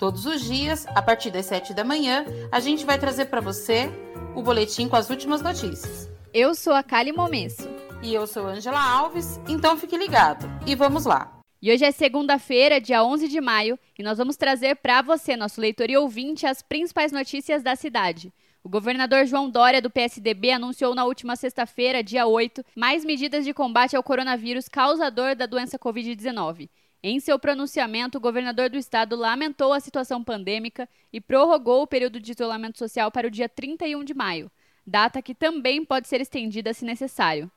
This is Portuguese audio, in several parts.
Todos os dias, a partir das 7 da manhã, a gente vai trazer para você o boletim com as últimas notícias. Eu sou a Kali Momesso. E eu sou Angela Alves, então fique ligado. E vamos lá. E hoje é segunda-feira, dia 11 de maio, e nós vamos trazer para você, nosso leitor e ouvinte, as principais notícias da cidade. O governador João Dória, do PSDB, anunciou na última sexta-feira, dia 8, mais medidas de combate ao coronavírus causador da doença Covid-19. Em seu pronunciamento, o governador do estado lamentou a situação pandêmica e prorrogou o período de isolamento social para o dia 31 de maio, data que também pode ser estendida se necessário.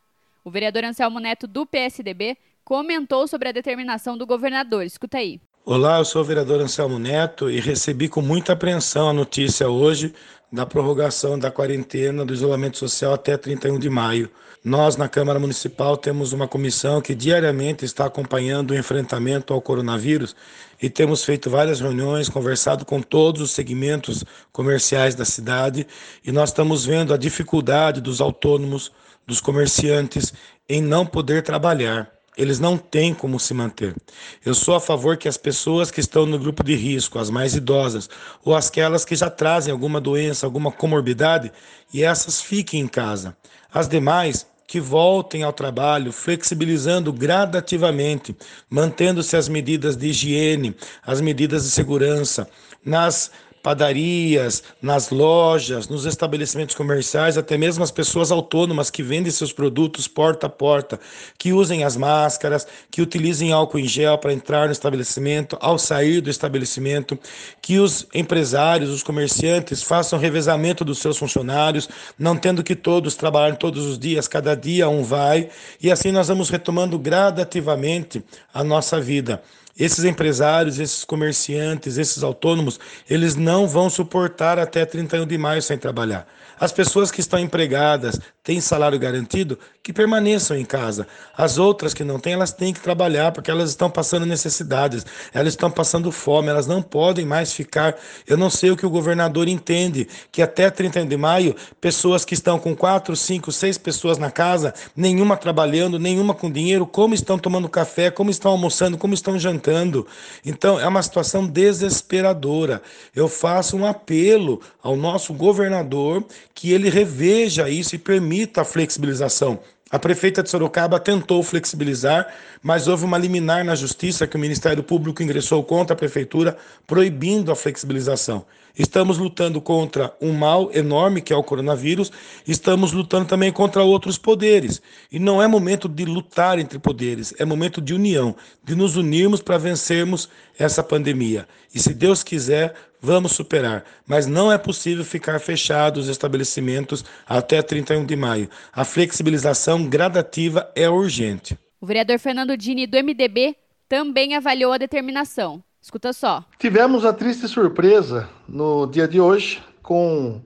O vereador Anselmo Neto, do PSDB, comentou sobre a determinação do governador. Escuta aí. Olá, eu sou o vereador Anselmo Neto e recebi com muita apreensão a notícia hoje da prorrogação da quarentena do isolamento social até 31 de maio. Nós, na Câmara Municipal, temos uma comissão que diariamente está acompanhando o enfrentamento ao coronavírus e temos feito várias reuniões, conversado com todos os segmentos comerciais da cidade e nós estamos vendo a dificuldade dos autônomos, dos comerciantes em não poder trabalhar. Eles não têm como se manter. Eu sou a favor que as pessoas que estão no grupo de risco, as mais idosas, ou aquelas que já trazem alguma doença, alguma comorbidade, e essas fiquem em casa. As demais que voltem ao trabalho, flexibilizando gradativamente, mantendo-se as medidas de higiene, as medidas de segurança, nas padarias, nas lojas, nos estabelecimentos comerciais, até mesmo as pessoas autônomas que vendem seus produtos porta a porta, que usem as máscaras, que utilizem álcool em gel para entrar no estabelecimento, ao sair do estabelecimento, que os empresários, os comerciantes façam revezamento dos seus funcionários, não tendo que todos trabalhar todos os dias, cada dia um vai, e assim nós vamos retomando gradativamente a nossa vida. Esses empresários, esses comerciantes, esses autônomos, eles não vão suportar até 31 de maio sem trabalhar. As pessoas que estão empregadas, têm salário garantido, que permaneçam em casa. As outras que não têm, elas têm que trabalhar porque elas estão passando necessidades, elas estão passando fome, elas não podem mais ficar. Eu não sei o que o governador entende, que até 31 de maio, pessoas que estão com quatro, cinco, seis pessoas na casa, nenhuma trabalhando, nenhuma com dinheiro, como estão tomando café, como estão almoçando, como estão jantando. Então, é uma situação desesperadora. Eu faço um apelo ao nosso governador que ele reveja isso e permita a flexibilização. A prefeita de Sorocaba tentou flexibilizar, mas houve uma liminar na justiça que o Ministério Público ingressou contra a prefeitura, proibindo a flexibilização. Estamos lutando contra um mal enorme que é o coronavírus, estamos lutando também contra outros poderes. E não é momento de lutar entre poderes, é momento de união, de nos unirmos para vencermos essa pandemia. E se Deus quiser, vamos superar. Mas não é possível ficar fechados os estabelecimentos até 31 de maio. A flexibilização gradativa é urgente. O vereador Fernando Dini, do MDB, também avaliou a determinação. Escuta só. Tivemos a triste surpresa no dia de hoje com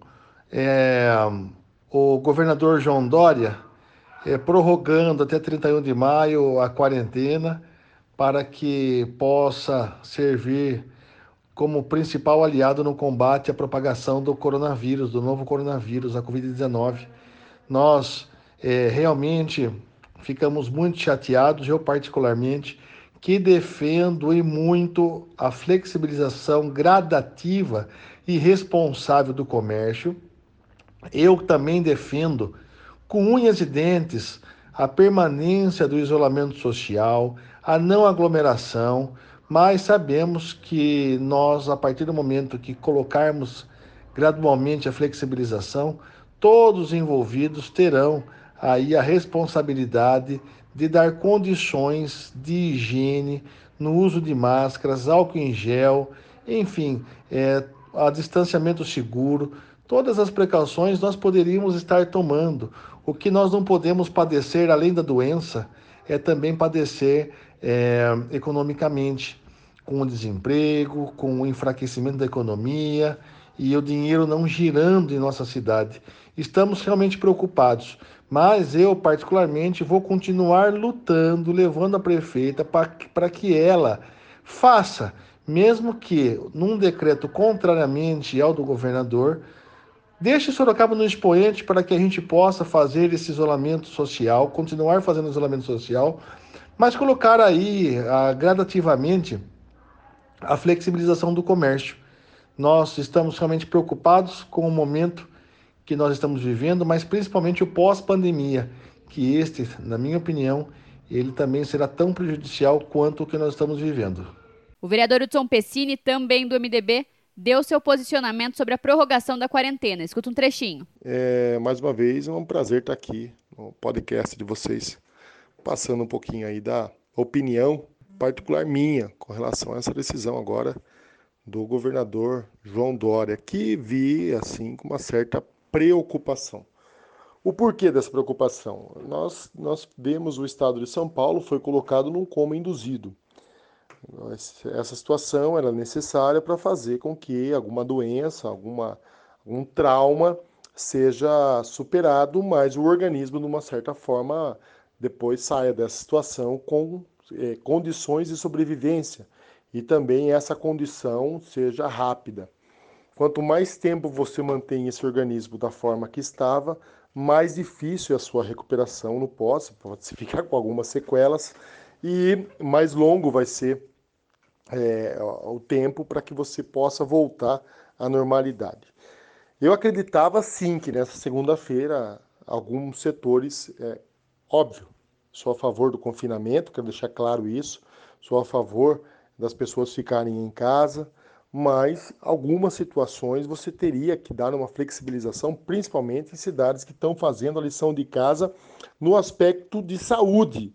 é, o governador João Dória é, prorrogando até 31 de maio a quarentena para que possa servir como principal aliado no combate à propagação do coronavírus, do novo coronavírus, a Covid-19. Nós é, realmente ficamos muito chateados, eu particularmente, que defendo e muito a flexibilização gradativa e responsável do comércio. Eu também defendo, com unhas e dentes, a permanência do isolamento social, a não aglomeração, mas sabemos que nós, a partir do momento que colocarmos gradualmente a flexibilização, todos os envolvidos terão aí a responsabilidade de dar condições de higiene no uso de máscaras, álcool em gel, enfim, é, a distanciamento seguro, todas as precauções nós poderíamos estar tomando. O que nós não podemos padecer, além da doença, é também padecer é, economicamente, com o desemprego, com o enfraquecimento da economia, e o dinheiro não girando em nossa cidade. Estamos realmente preocupados, mas eu, particularmente, vou continuar lutando, levando a prefeita para que ela faça, mesmo que num decreto contrariamente ao do governador, deixe Sorocaba no expoente para que a gente possa fazer esse isolamento social, continuar fazendo isolamento social, mas colocar aí ah, gradativamente a flexibilização do comércio. Nós estamos realmente preocupados com o momento que nós estamos vivendo, mas principalmente o pós-pandemia, que este, na minha opinião, ele também será tão prejudicial quanto o que nós estamos vivendo. O vereador Hudson Pessini, também do MDB, deu seu posicionamento sobre a prorrogação da quarentena. Escuta um trechinho. É, mais uma vez, é um prazer estar aqui no podcast de vocês, passando um pouquinho aí da opinião particular minha com relação a essa decisão agora do governador João Dória, que vi assim com uma certa preocupação. O porquê dessa preocupação? Nós, nós vemos o estado de São Paulo foi colocado num coma induzido. Essa situação era necessária para fazer com que alguma doença, alguma, algum trauma seja superado, mas o organismo, de uma certa forma, depois saia dessa situação com é, condições de sobrevivência e também essa condição seja rápida. Quanto mais tempo você mantém esse organismo da forma que estava, mais difícil é a sua recuperação no pós, pode se ficar com algumas sequelas, e mais longo vai ser é, o tempo para que você possa voltar à normalidade. Eu acreditava sim que nessa segunda-feira alguns setores, é, óbvio, sou a favor do confinamento, quero deixar claro isso, sou a favor das pessoas ficarem em casa, mas algumas situações você teria que dar uma flexibilização, principalmente em cidades que estão fazendo a lição de casa no aspecto de saúde.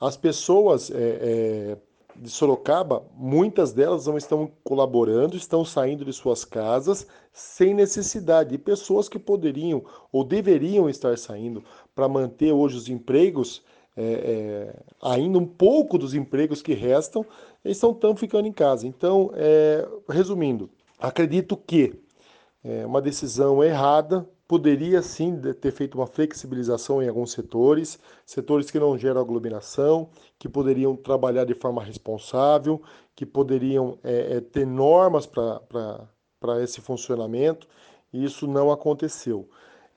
As pessoas é, é, de Sorocaba, muitas delas não estão colaborando, estão saindo de suas casas sem necessidade. E pessoas que poderiam ou deveriam estar saindo para manter hoje os empregos, é, é, ainda um pouco dos empregos que restam, eles estão tão ficando em casa. Então, é, resumindo, acredito que é uma decisão errada poderia sim ter feito uma flexibilização em alguns setores, setores que não geram aglomeração, que poderiam trabalhar de forma responsável, que poderiam é, é, ter normas para esse funcionamento, e isso não aconteceu.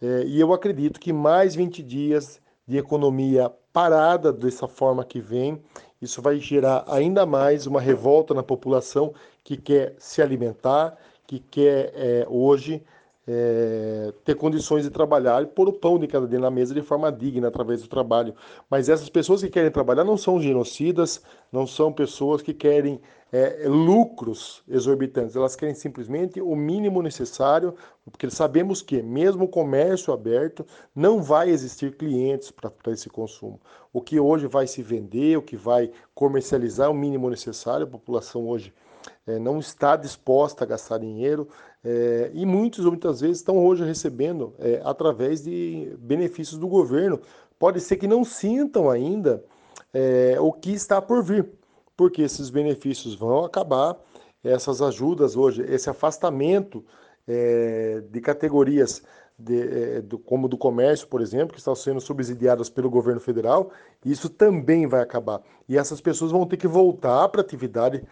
É, e eu acredito que mais 20 dias de economia parada dessa forma que vem, isso vai gerar ainda mais uma revolta na população que quer se alimentar, que quer é, hoje é, ter condições de trabalhar e pôr o pão de cada dia na mesa de forma digna através do trabalho. Mas essas pessoas que querem trabalhar não são genocidas, não são pessoas que querem é, lucros exorbitantes, elas querem simplesmente o mínimo necessário, porque sabemos que, mesmo o comércio aberto, não vai existir clientes para esse consumo. O que hoje vai se vender, o que vai comercializar o mínimo necessário, a população hoje é, não está disposta a gastar dinheiro é, e muitos, muitas vezes, estão hoje recebendo é, através de benefícios do governo. Pode ser que não sintam ainda é, o que está por vir, porque esses benefícios vão acabar, essas ajudas hoje, esse afastamento é, de categorias de, é, do, como do comércio, por exemplo, que estão sendo subsidiadas pelo governo federal, isso também vai acabar. E essas pessoas vão ter que voltar para a atividade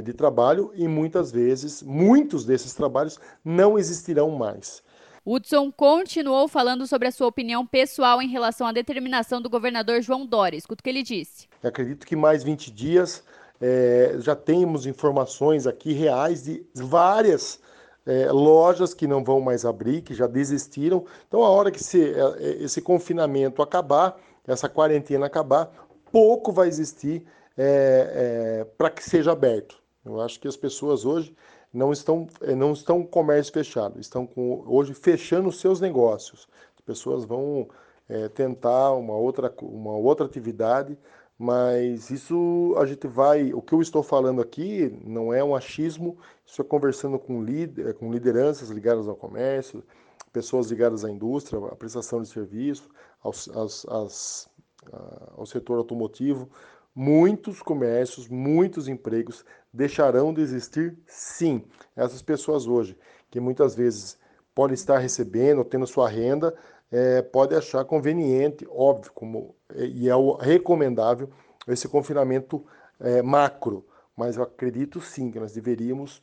de trabalho e muitas vezes, muitos desses trabalhos não existirão mais. Hudson continuou falando sobre a sua opinião pessoal em relação à determinação do governador João Dória. Escuta o que ele disse. Eu acredito que mais 20 dias é, já temos informações aqui reais de várias é, lojas que não vão mais abrir, que já desistiram. Então, a hora que esse, esse confinamento acabar, essa quarentena acabar, pouco vai existir é, para que seja aberto. Eu acho que as pessoas hoje não estão é, não estão com comércio fechado, estão com, hoje fechando os seus negócios. As pessoas vão tentar uma outra, uma outra atividade mas isso a gente vai. O que eu estou falando aqui não é um achismo, estou conversando com, líder, com lideranças ligadas ao comércio, pessoas ligadas à indústria, à prestação de serviço, aos, aos, aos, ao setor automotivo. Muitos comércios, muitos empregos deixarão de existir, sim. Essas pessoas hoje que muitas vezes pode estar recebendo, tendo sua renda, é, pode achar conveniente, óbvio, como, e é recomendável esse confinamento é, macro. Mas eu acredito sim que nós deveríamos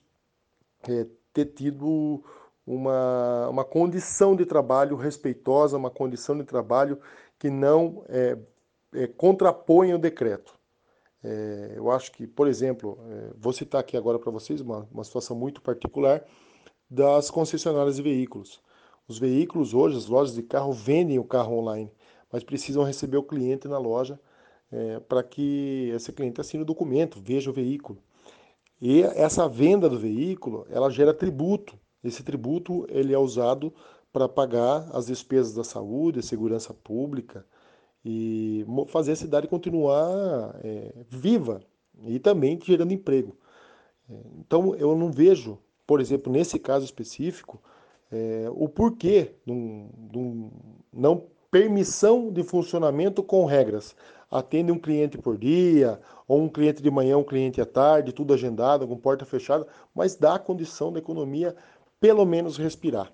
é, ter tido uma, uma condição de trabalho respeitosa, uma condição de trabalho que não é, é, contrapõe o decreto. É, eu acho que, por exemplo, é, vou citar aqui agora para vocês uma, uma situação muito particular das concessionárias de veículos. Os veículos hoje, as lojas de carro vendem o carro online, mas precisam receber o cliente na loja é, para que esse cliente assine o documento, veja o veículo. E essa venda do veículo, ela gera tributo. Esse tributo ele é usado para pagar as despesas da saúde, segurança pública e fazer a cidade continuar é, viva e também gerando emprego. É, então eu não vejo por exemplo, nesse caso específico, é, o porquê de um, não permissão de funcionamento com regras. Atende um cliente por dia, ou um cliente de manhã, um cliente à tarde, tudo agendado, com porta fechada, mas dá a condição da economia pelo menos respirar.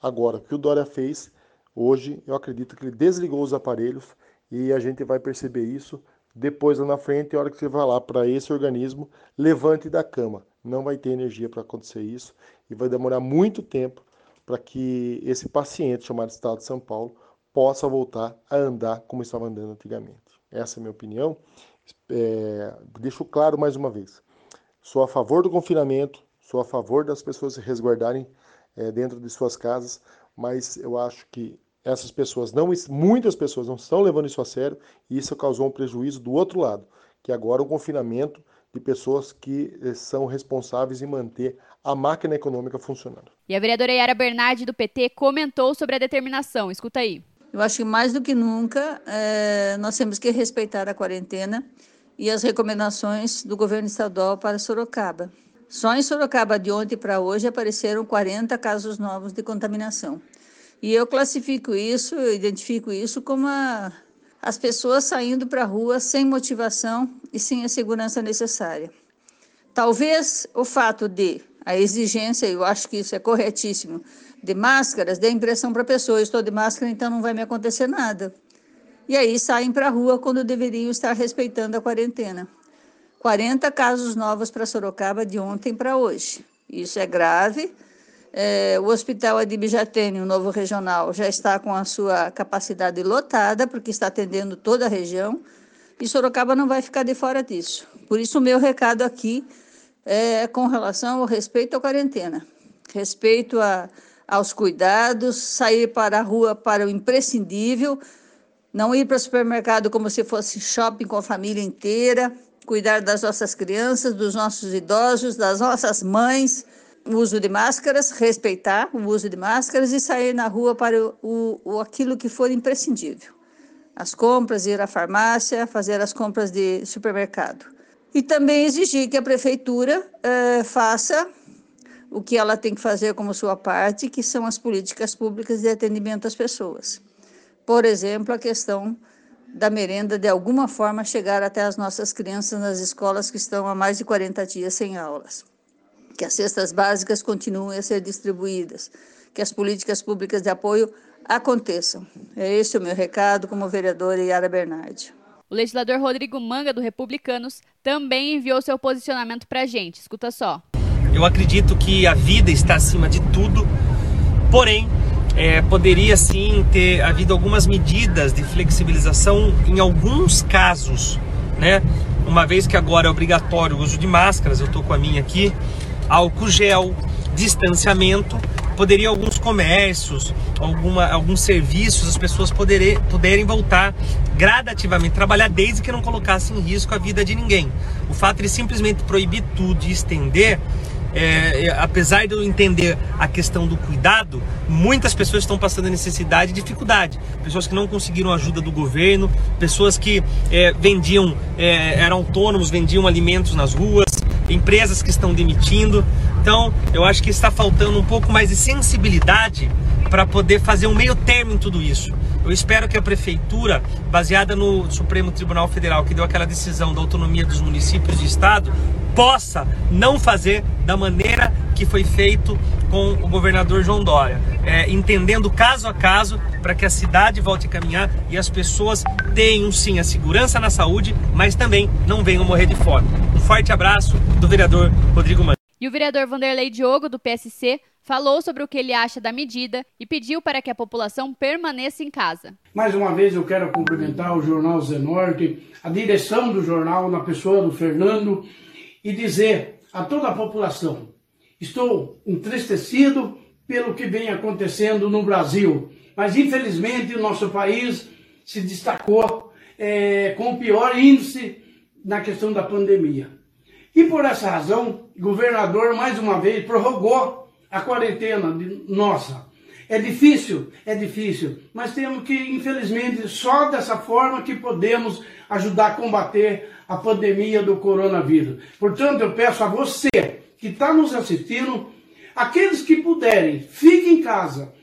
Agora, o que o Dória fez hoje, eu acredito que ele desligou os aparelhos e a gente vai perceber isso depois lá na frente, a hora que você vai lá para esse organismo, levante da cama não vai ter energia para acontecer isso e vai demorar muito tempo para que esse paciente chamado Estado de São Paulo possa voltar a andar como estava andando antigamente. Essa é a minha opinião. É, deixo claro mais uma vez: sou a favor do confinamento, sou a favor das pessoas se resguardarem é, dentro de suas casas, mas eu acho que essas pessoas não, muitas pessoas não estão levando isso a sério e isso causou um prejuízo do outro lado, que agora o confinamento de pessoas que eh, são responsáveis em manter a máquina econômica funcionando. E a vereadora Yara Bernardi, do PT, comentou sobre a determinação. Escuta aí. Eu acho que mais do que nunca é, nós temos que respeitar a quarentena e as recomendações do governo estadual para Sorocaba. Só em Sorocaba, de ontem para hoje, apareceram 40 casos novos de contaminação. E eu classifico isso, eu identifico isso como a as pessoas saindo para a rua sem motivação e sem a segurança necessária. Talvez o fato de a exigência, eu acho que isso é corretíssimo, de máscaras, dê a impressão para a pessoa, estou de máscara, então não vai me acontecer nada. E aí saem para a rua quando deveriam estar respeitando a quarentena. 40 casos novos para Sorocaba de ontem para hoje. Isso é grave, é, o Hospital Adib Jatene, o novo regional, já está com a sua capacidade lotada, porque está atendendo toda a região, e Sorocaba não vai ficar de fora disso. Por isso, o meu recado aqui é com relação ao respeito à quarentena, respeito a, aos cuidados, sair para a rua para o imprescindível, não ir para o supermercado como se fosse shopping com a família inteira, cuidar das nossas crianças, dos nossos idosos, das nossas mães o uso de máscaras, respeitar o uso de máscaras e sair na rua para o, o, aquilo que for imprescindível. As compras, ir à farmácia, fazer as compras de supermercado. E também exigir que a prefeitura eh, faça o que ela tem que fazer como sua parte, que são as políticas públicas de atendimento às pessoas. Por exemplo, a questão da merenda, de alguma forma, chegar até as nossas crianças nas escolas que estão há mais de 40 dias sem aulas que as cestas básicas continuem a ser distribuídas, que as políticas públicas de apoio aconteçam. É esse o meu recado como vereadora Yara Bernardi. O legislador Rodrigo Manga, do Republicanos, também enviou seu posicionamento para a gente. Escuta só. Eu acredito que a vida está acima de tudo, porém, é, poderia sim ter havido algumas medidas de flexibilização em alguns casos, né? Uma vez que agora é obrigatório o uso de máscaras, eu estou com a minha aqui, álcool gel, distanciamento, poderia alguns comércios, alguma, alguns serviços, as pessoas poderem, poderem voltar gradativamente trabalhar desde que não colocasse em risco a vida de ninguém. O fato de simplesmente proibir tudo e estender é, é, apesar de eu entender a questão do cuidado, muitas pessoas estão passando necessidade e dificuldade. Pessoas que não conseguiram ajuda do governo, pessoas que é, vendiam, é, eram autônomos, vendiam alimentos nas ruas, empresas que estão demitindo. Então, eu acho que está faltando um pouco mais de sensibilidade para poder fazer um meio termo em tudo isso. Eu espero que a prefeitura, baseada no Supremo Tribunal Federal, que deu aquela decisão da autonomia dos municípios e estado, possa não fazer da maneira que foi feito com o governador João Dória, é, entendendo caso a caso para que a cidade volte a caminhar e as pessoas tenham sim a segurança na saúde, mas também não venham morrer de fome. Um forte abraço do vereador Rodrigo Mano. E o vereador Vanderlei Diogo, do PSC, falou sobre o que ele acha da medida e pediu para que a população permaneça em casa. Mais uma vez eu quero cumprimentar o Jornal Zenorte, a direção do jornal, na pessoa do Fernando, e dizer a toda a população: estou entristecido pelo que vem acontecendo no Brasil, mas infelizmente o nosso país se destacou é, com o pior índice na questão da pandemia. E por essa razão, o governador mais uma vez prorrogou a quarentena de, nossa. É difícil, é difícil, mas temos que, infelizmente, só dessa forma que podemos ajudar a combater a pandemia do coronavírus. Portanto, eu peço a você que está nos assistindo, aqueles que puderem, fiquem em casa,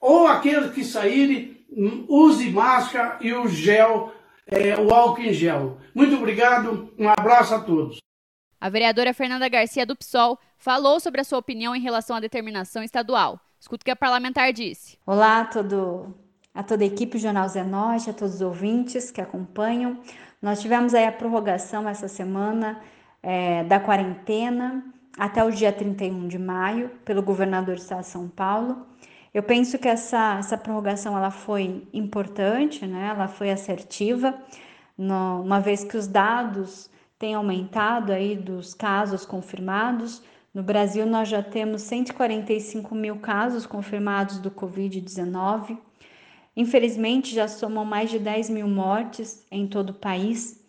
ou aqueles que saírem, use máscara e o gel, é, o álcool em gel. Muito obrigado, um abraço a todos. A vereadora Fernanda Garcia do PSOL falou sobre a sua opinião em relação à determinação estadual. Escuta o que a parlamentar disse. Olá a, todo, a toda a equipe do Jornal Zenorte, a todos os ouvintes que acompanham. Nós tivemos aí a prorrogação essa semana é, da quarentena até o dia 31 de maio pelo governador do estado de São Paulo. Eu penso que essa, essa prorrogação ela foi importante, né? ela foi assertiva, no, uma vez que os dados tem aumentado aí dos casos confirmados. No Brasil, nós já temos 145 mil casos confirmados do Covid-19. Infelizmente, já somam mais de 10 mil mortes em todo o país.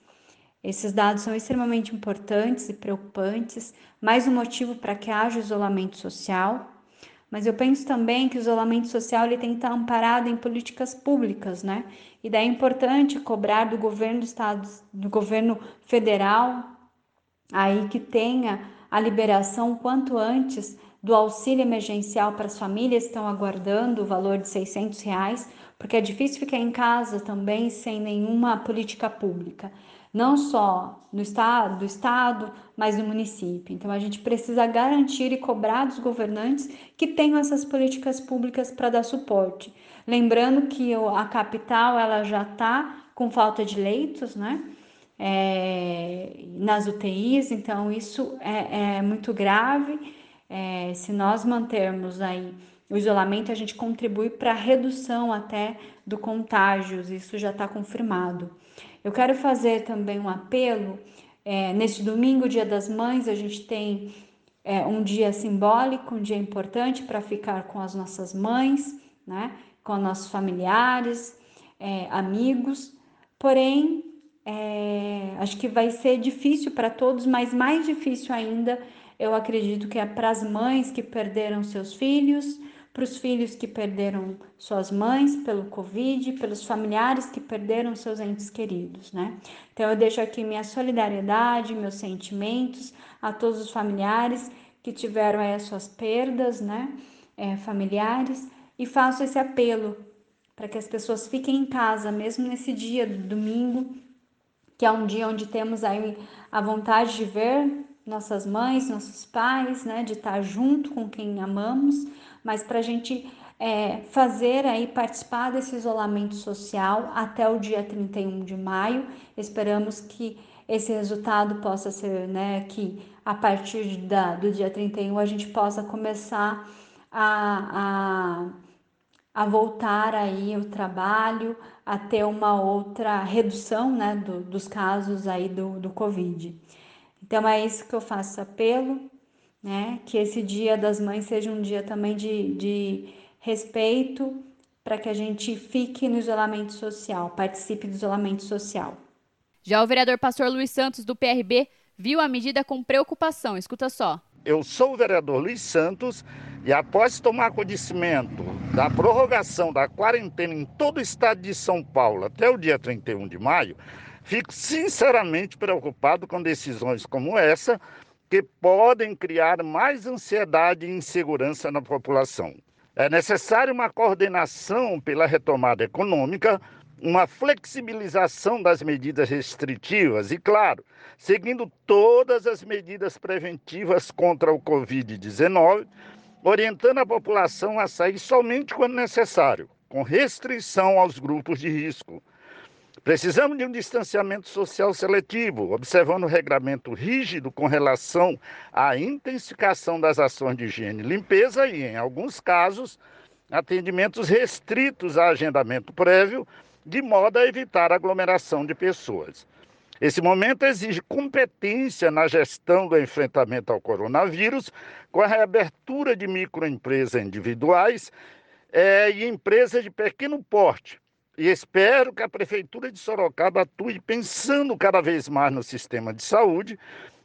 Esses dados são extremamente importantes e preocupantes, mais um motivo para que haja isolamento social. Mas eu penso também que o isolamento social ele tem que estar amparado em políticas públicas, né? E daí é importante cobrar do governo do estado, do governo federal, aí que tenha a liberação quanto antes do auxílio emergencial para as famílias que estão aguardando o valor de 600 reais, porque é difícil ficar em casa também sem nenhuma política pública, não só no estado, do estado, mas no município. Então a gente precisa garantir e cobrar dos governantes que tenham essas políticas públicas para dar suporte. Lembrando que a capital ela já está com falta de leitos, né? É, nas UTIs, então isso é, é muito grave. É, se nós mantermos aí o isolamento, a gente contribui para a redução até do contágios, isso já está confirmado. Eu quero fazer também um apelo. É, neste domingo, Dia das Mães, a gente tem é, um dia simbólico, um dia importante para ficar com as nossas mães, né? com nossos familiares, é, amigos, porém, é, acho que vai ser difícil para todos, mas mais difícil ainda, eu acredito que é para as mães que perderam seus filhos, para os filhos que perderam suas mães pelo Covid, pelos familiares que perderam seus entes queridos, né? Então eu deixo aqui minha solidariedade, meus sentimentos a todos os familiares que tiveram aí as suas perdas, né? É, familiares e faço esse apelo para que as pessoas fiquem em casa, mesmo nesse dia do domingo, que é um dia onde temos aí a vontade de ver nossas mães, nossos pais, né, de estar junto com quem amamos, mas para a gente é, fazer aí participar desse isolamento social até o dia 31 de maio. Esperamos que esse resultado possa ser, né, que a partir da, do dia 31 a gente possa começar a, a a voltar aí o trabalho, a ter uma outra redução né, do, dos casos aí do, do Covid. Então é isso que eu faço apelo, né? Que esse dia das mães seja um dia também de, de respeito para que a gente fique no isolamento social, participe do isolamento social. Já o vereador pastor Luiz Santos, do PRB, viu a medida com preocupação. Escuta só. Eu sou o vereador Luiz Santos e após tomar conhecimento da prorrogação da quarentena em todo o estado de São Paulo até o dia 31 de maio, fico sinceramente preocupado com decisões como essa, que podem criar mais ansiedade e insegurança na população. É necessário uma coordenação pela retomada econômica, uma flexibilização das medidas restritivas e, claro, seguindo todas as medidas preventivas contra o Covid-19 orientando a população a sair somente quando necessário, com restrição aos grupos de risco. Precisamos de um distanciamento social seletivo, observando o regramento rígido com relação à intensificação das ações de higiene e limpeza e, em alguns casos, atendimentos restritos a agendamento prévio, de modo a evitar aglomeração de pessoas. Esse momento exige competência na gestão do enfrentamento ao coronavírus, com a reabertura de microempresas individuais é, e empresas de pequeno porte. E espero que a Prefeitura de Sorocaba atue pensando cada vez mais no sistema de saúde.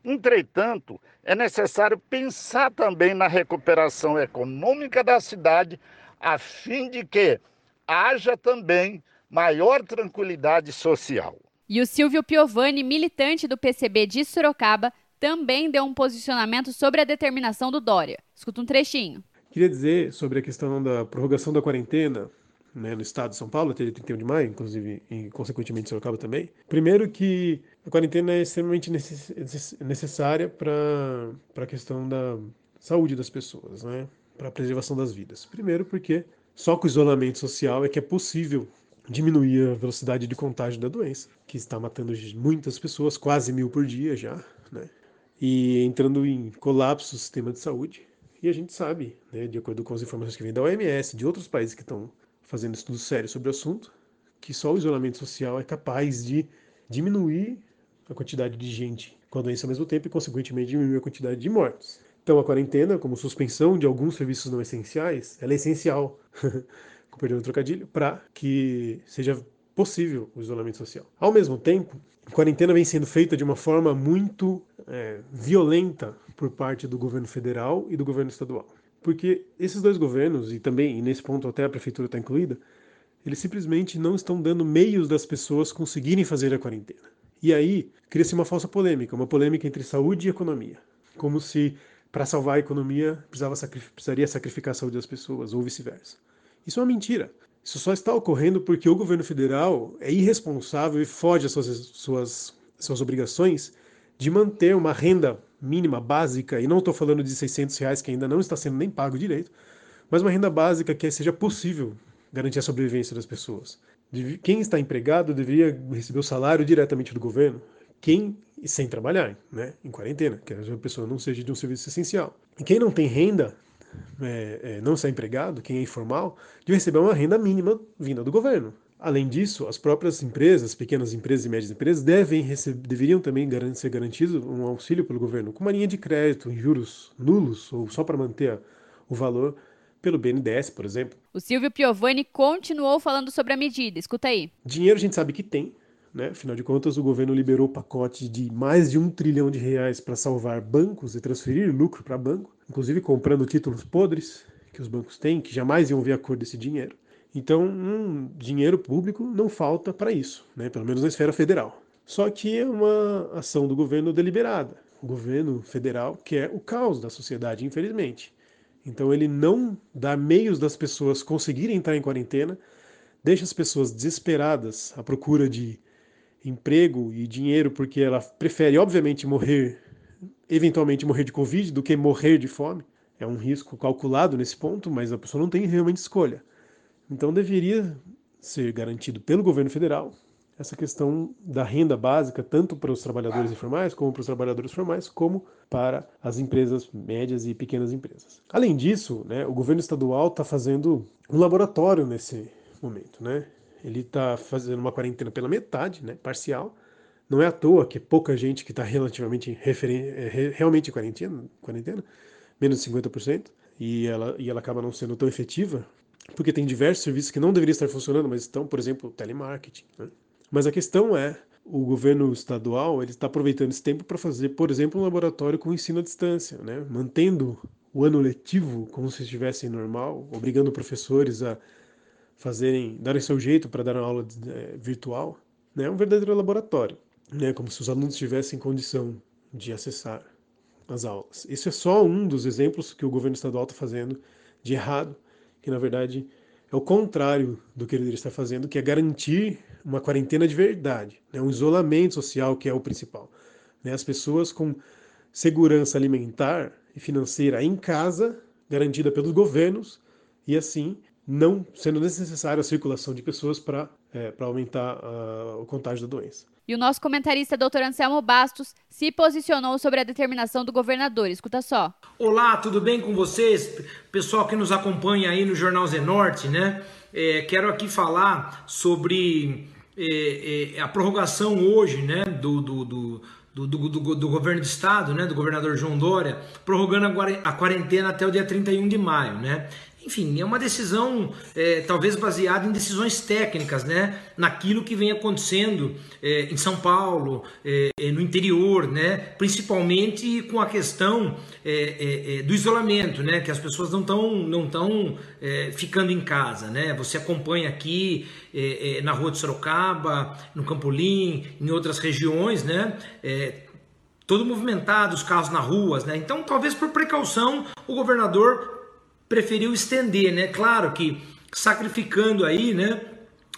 Entretanto, é necessário pensar também na recuperação econômica da cidade, a fim de que haja também maior tranquilidade social. E o Silvio Piovani, militante do PCB de Sorocaba, também deu um posicionamento sobre a determinação do Dória. Escuta um trechinho. Queria dizer sobre a questão da prorrogação da quarentena né, no estado de São Paulo, até 31 de maio, inclusive, e consequentemente Sorocaba também. Primeiro que a quarentena é extremamente necessária para a questão da saúde das pessoas, né, para a preservação das vidas. Primeiro porque só com o isolamento social é que é possível diminuir a velocidade de contágio da doença, que está matando muitas pessoas, quase mil por dia já, né? E entrando em colapso do sistema de saúde. E a gente sabe, né, de acordo com as informações que vêm da OMS, de outros países que estão fazendo estudos sérios sobre o assunto, que só o isolamento social é capaz de diminuir a quantidade de gente com a doença ao mesmo tempo e, consequentemente, diminuir a quantidade de mortes. Então, a quarentena, como suspensão de alguns serviços não essenciais, ela é essencial com perdão do trocadilho, para que seja possível o isolamento social. Ao mesmo tempo, a quarentena vem sendo feita de uma forma muito é, violenta por parte do governo federal e do governo estadual. Porque esses dois governos, e também, nesse ponto até a prefeitura está incluída, eles simplesmente não estão dando meios das pessoas conseguirem fazer a quarentena. E aí cria-se uma falsa polêmica, uma polêmica entre saúde e economia. Como se para salvar a economia precisava precisaria sacrificar a saúde das pessoas, ou vice-versa. Isso é uma mentira. Isso só está ocorrendo porque o governo federal é irresponsável e foge às suas, suas, suas obrigações de manter uma renda mínima básica, e não estou falando de 600 reais que ainda não está sendo nem pago direito, mas uma renda básica que seja possível garantir a sobrevivência das pessoas. Quem está empregado deveria receber o salário diretamente do governo. Quem sem trabalhar, né, em quarentena, que a pessoa não seja de um serviço essencial. E quem não tem renda é, é, não está empregado, quem é informal, de receber uma renda mínima vinda do governo. Além disso, as próprias empresas, pequenas empresas e médias empresas, devem receber, deveriam também ser garantido um auxílio pelo governo, com uma linha de crédito em juros nulos ou só para manter o valor pelo BNDES, por exemplo. O Silvio Piovani continuou falando sobre a medida. Escuta aí. Dinheiro a gente sabe que tem, né? Afinal de contas, o governo liberou o pacote de mais de um trilhão de reais para salvar bancos e transferir lucro para banco inclusive comprando títulos podres que os bancos têm, que jamais iam ver a cor desse dinheiro. Então, um dinheiro público não falta para isso, né? pelo menos na esfera federal. Só que é uma ação do governo deliberada. O governo federal quer o caos da sociedade, infelizmente. Então, ele não dá meios das pessoas conseguirem entrar em quarentena, deixa as pessoas desesperadas à procura de emprego e dinheiro, porque ela prefere, obviamente, morrer eventualmente morrer de Covid do que morrer de fome. É um risco calculado nesse ponto, mas a pessoa não tem realmente escolha. Então deveria ser garantido pelo governo federal essa questão da renda básica, tanto para os trabalhadores informais, como para os trabalhadores formais, como para as empresas médias e pequenas empresas. Além disso, né, o governo estadual está fazendo um laboratório nesse momento. Né? Ele está fazendo uma quarentena pela metade, né, parcial, não é à toa que pouca gente que está relativamente é, realmente em quarentena, quarentena, menos de 50%, e ela, e ela acaba não sendo tão efetiva, porque tem diversos serviços que não deveriam estar funcionando, mas estão, por exemplo, telemarketing. Né? Mas a questão é, o governo estadual ele está aproveitando esse tempo para fazer, por exemplo, um laboratório com ensino à distância, né? mantendo o ano letivo como se estivesse normal, obrigando professores a fazerem, darem seu jeito para dar uma aula é, virtual, né? É um verdadeiro laboratório né, como se os alunos tivessem condição de acessar as aulas. Isso é só um dos exemplos que o governo estadual está fazendo de errado, que na verdade é o contrário do que ele estar fazendo, que é garantir uma quarentena de verdade, né, um isolamento social que é o principal. Né, as pessoas com segurança alimentar e financeira em casa garantida pelos governos e assim não sendo necessária a circulação de pessoas para é, aumentar uh, o contágio da doença. E o nosso comentarista, doutor Anselmo Bastos, se posicionou sobre a determinação do governador. Escuta só. Olá, tudo bem com vocês? Pessoal que nos acompanha aí no Jornal Zenorte, né? É, quero aqui falar sobre é, é, a prorrogação hoje, né, do, do, do do, do, do, do, governo do estado, né, do governador João Dória, prorrogando a quarentena até o dia 31 de maio. Né? Enfim, é uma decisão é, talvez baseada em decisões técnicas, né? Naquilo que vem acontecendo é, em São Paulo, é, é no interior, né? Principalmente com a questão é, é, do isolamento, né? Que as pessoas não estão não tão, ficando em casa, né? Você acompanha aqui na Rua de Sorocaba, no Campolim, em outras regiões, né? todo movimentado, os carros na ruas, né? Então, talvez por precaução, o governador preferiu estender, né? Claro que sacrificando aí, né?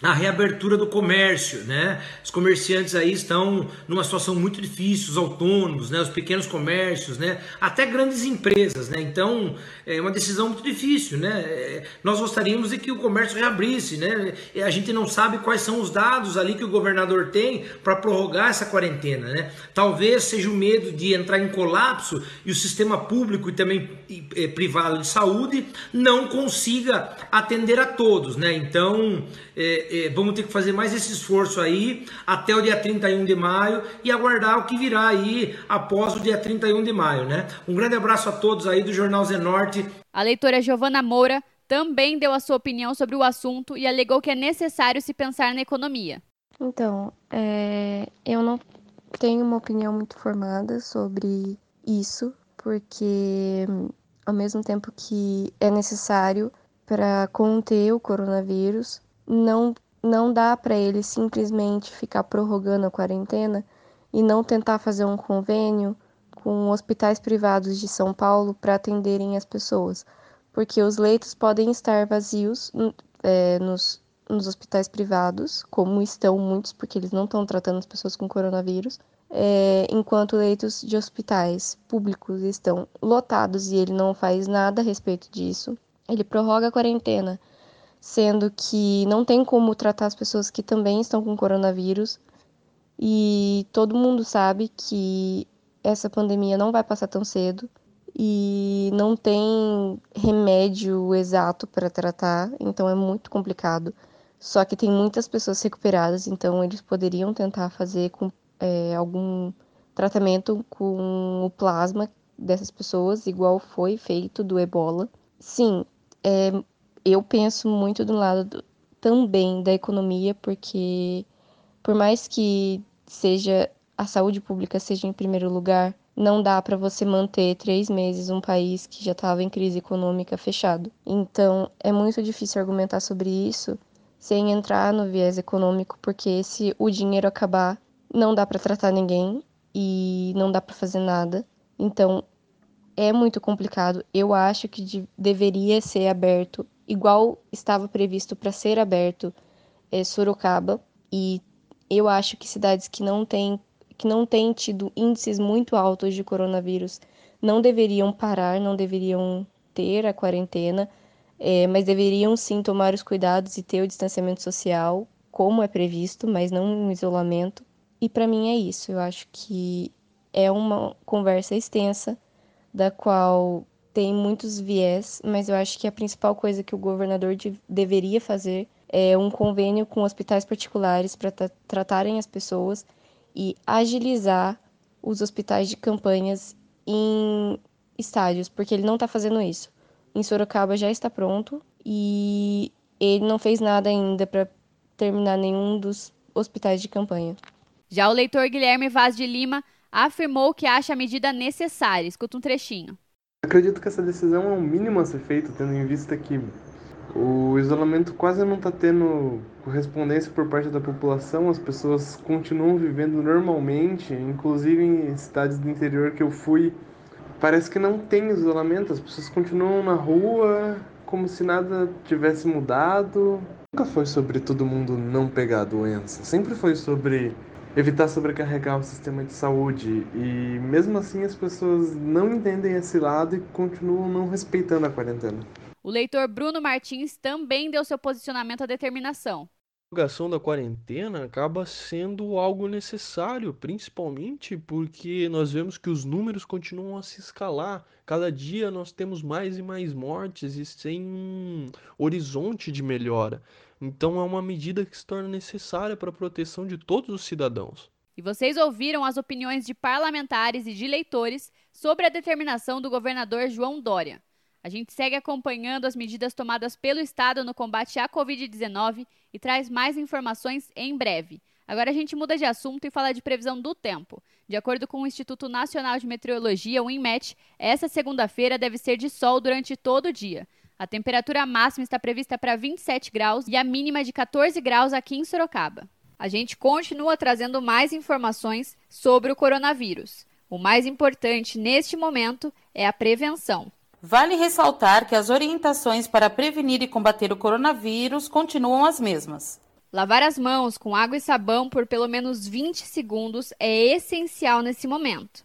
A reabertura do comércio, né? Os comerciantes aí estão numa situação muito difícil, os autônomos, né? Os pequenos comércios, né? Até grandes empresas, né? Então é uma decisão muito difícil, né? É, nós gostaríamos de que o comércio reabrisse, né? A gente não sabe quais são os dados ali que o governador tem para prorrogar essa quarentena, né? Talvez seja o medo de entrar em colapso e o sistema público e também e, privado de saúde não consiga atender a todos, né? Então é, é, vamos ter que fazer mais esse esforço aí até o dia 31 de maio e aguardar o que virá aí após o dia 31 de maio, né? Um grande abraço a todos aí do Jornal Zenorte. A leitora Giovana Moura também deu a sua opinião sobre o assunto e alegou que é necessário se pensar na economia. Então, é, eu não tenho uma opinião muito formada sobre isso, porque ao mesmo tempo que é necessário para conter o coronavírus, não não dá para ele simplesmente ficar prorrogando a quarentena e não tentar fazer um convênio com hospitais privados de São Paulo para atenderem as pessoas, porque os leitos podem estar vazios é, nos, nos hospitais privados, como estão muitos, porque eles não estão tratando as pessoas com coronavírus, é, enquanto leitos de hospitais públicos estão lotados e ele não faz nada a respeito disso. Ele prorroga a quarentena sendo que não tem como tratar as pessoas que também estão com coronavírus. E todo mundo sabe que essa pandemia não vai passar tão cedo e não tem remédio exato para tratar, então é muito complicado. Só que tem muitas pessoas recuperadas, então eles poderiam tentar fazer com, é, algum tratamento com o plasma dessas pessoas, igual foi feito do ebola. Sim, é eu penso muito do lado do, também da economia, porque por mais que seja a saúde pública seja em primeiro lugar, não dá para você manter três meses um país que já estava em crise econômica fechado. Então é muito difícil argumentar sobre isso sem entrar no viés econômico, porque se o dinheiro acabar, não dá para tratar ninguém e não dá para fazer nada. Então é muito complicado. Eu acho que de, deveria ser aberto igual estava previsto para ser aberto é, Sorocaba e eu acho que cidades que não têm que não têm tido índices muito altos de coronavírus não deveriam parar, não deveriam ter a quarentena, é, mas deveriam sim tomar os cuidados e ter o distanciamento social, como é previsto, mas não um isolamento. E para mim é isso. Eu acho que é uma conversa extensa, da qual tem muitos viés, mas eu acho que a principal coisa que o governador de, deveria fazer é um convênio com hospitais particulares para tratarem as pessoas e agilizar os hospitais de campanhas em estádios, porque ele não está fazendo isso. Em Sorocaba já está pronto e ele não fez nada ainda para terminar nenhum dos hospitais de campanha. Já o leitor Guilherme Vaz de Lima afirmou que acha a medida necessária. Escuta um trechinho. Acredito que essa decisão é o mínimo a ser feito, tendo em vista que o isolamento quase não está tendo correspondência por parte da população, as pessoas continuam vivendo normalmente, inclusive em cidades do interior que eu fui, parece que não tem isolamento, as pessoas continuam na rua como se nada tivesse mudado. Nunca foi sobre todo mundo não pegar a doença, sempre foi sobre evitar sobrecarregar o sistema de saúde. E mesmo assim as pessoas não entendem esse lado e continuam não respeitando a quarentena. O leitor Bruno Martins também deu seu posicionamento à determinação. A prorrogação da quarentena acaba sendo algo necessário, principalmente porque nós vemos que os números continuam a se escalar. Cada dia nós temos mais e mais mortes e sem um horizonte de melhora. Então é uma medida que se torna necessária para a proteção de todos os cidadãos. E vocês ouviram as opiniões de parlamentares e de leitores sobre a determinação do governador João Dória. A gente segue acompanhando as medidas tomadas pelo Estado no combate à Covid-19 e traz mais informações em breve. Agora a gente muda de assunto e fala de previsão do tempo. De acordo com o Instituto Nacional de Meteorologia, o INMET, essa segunda-feira deve ser de sol durante todo o dia. A temperatura máxima está prevista para 27 graus e a mínima de 14 graus aqui em Sorocaba. A gente continua trazendo mais informações sobre o coronavírus. O mais importante neste momento é a prevenção. Vale ressaltar que as orientações para prevenir e combater o coronavírus continuam as mesmas. Lavar as mãos com água e sabão por pelo menos 20 segundos é essencial nesse momento.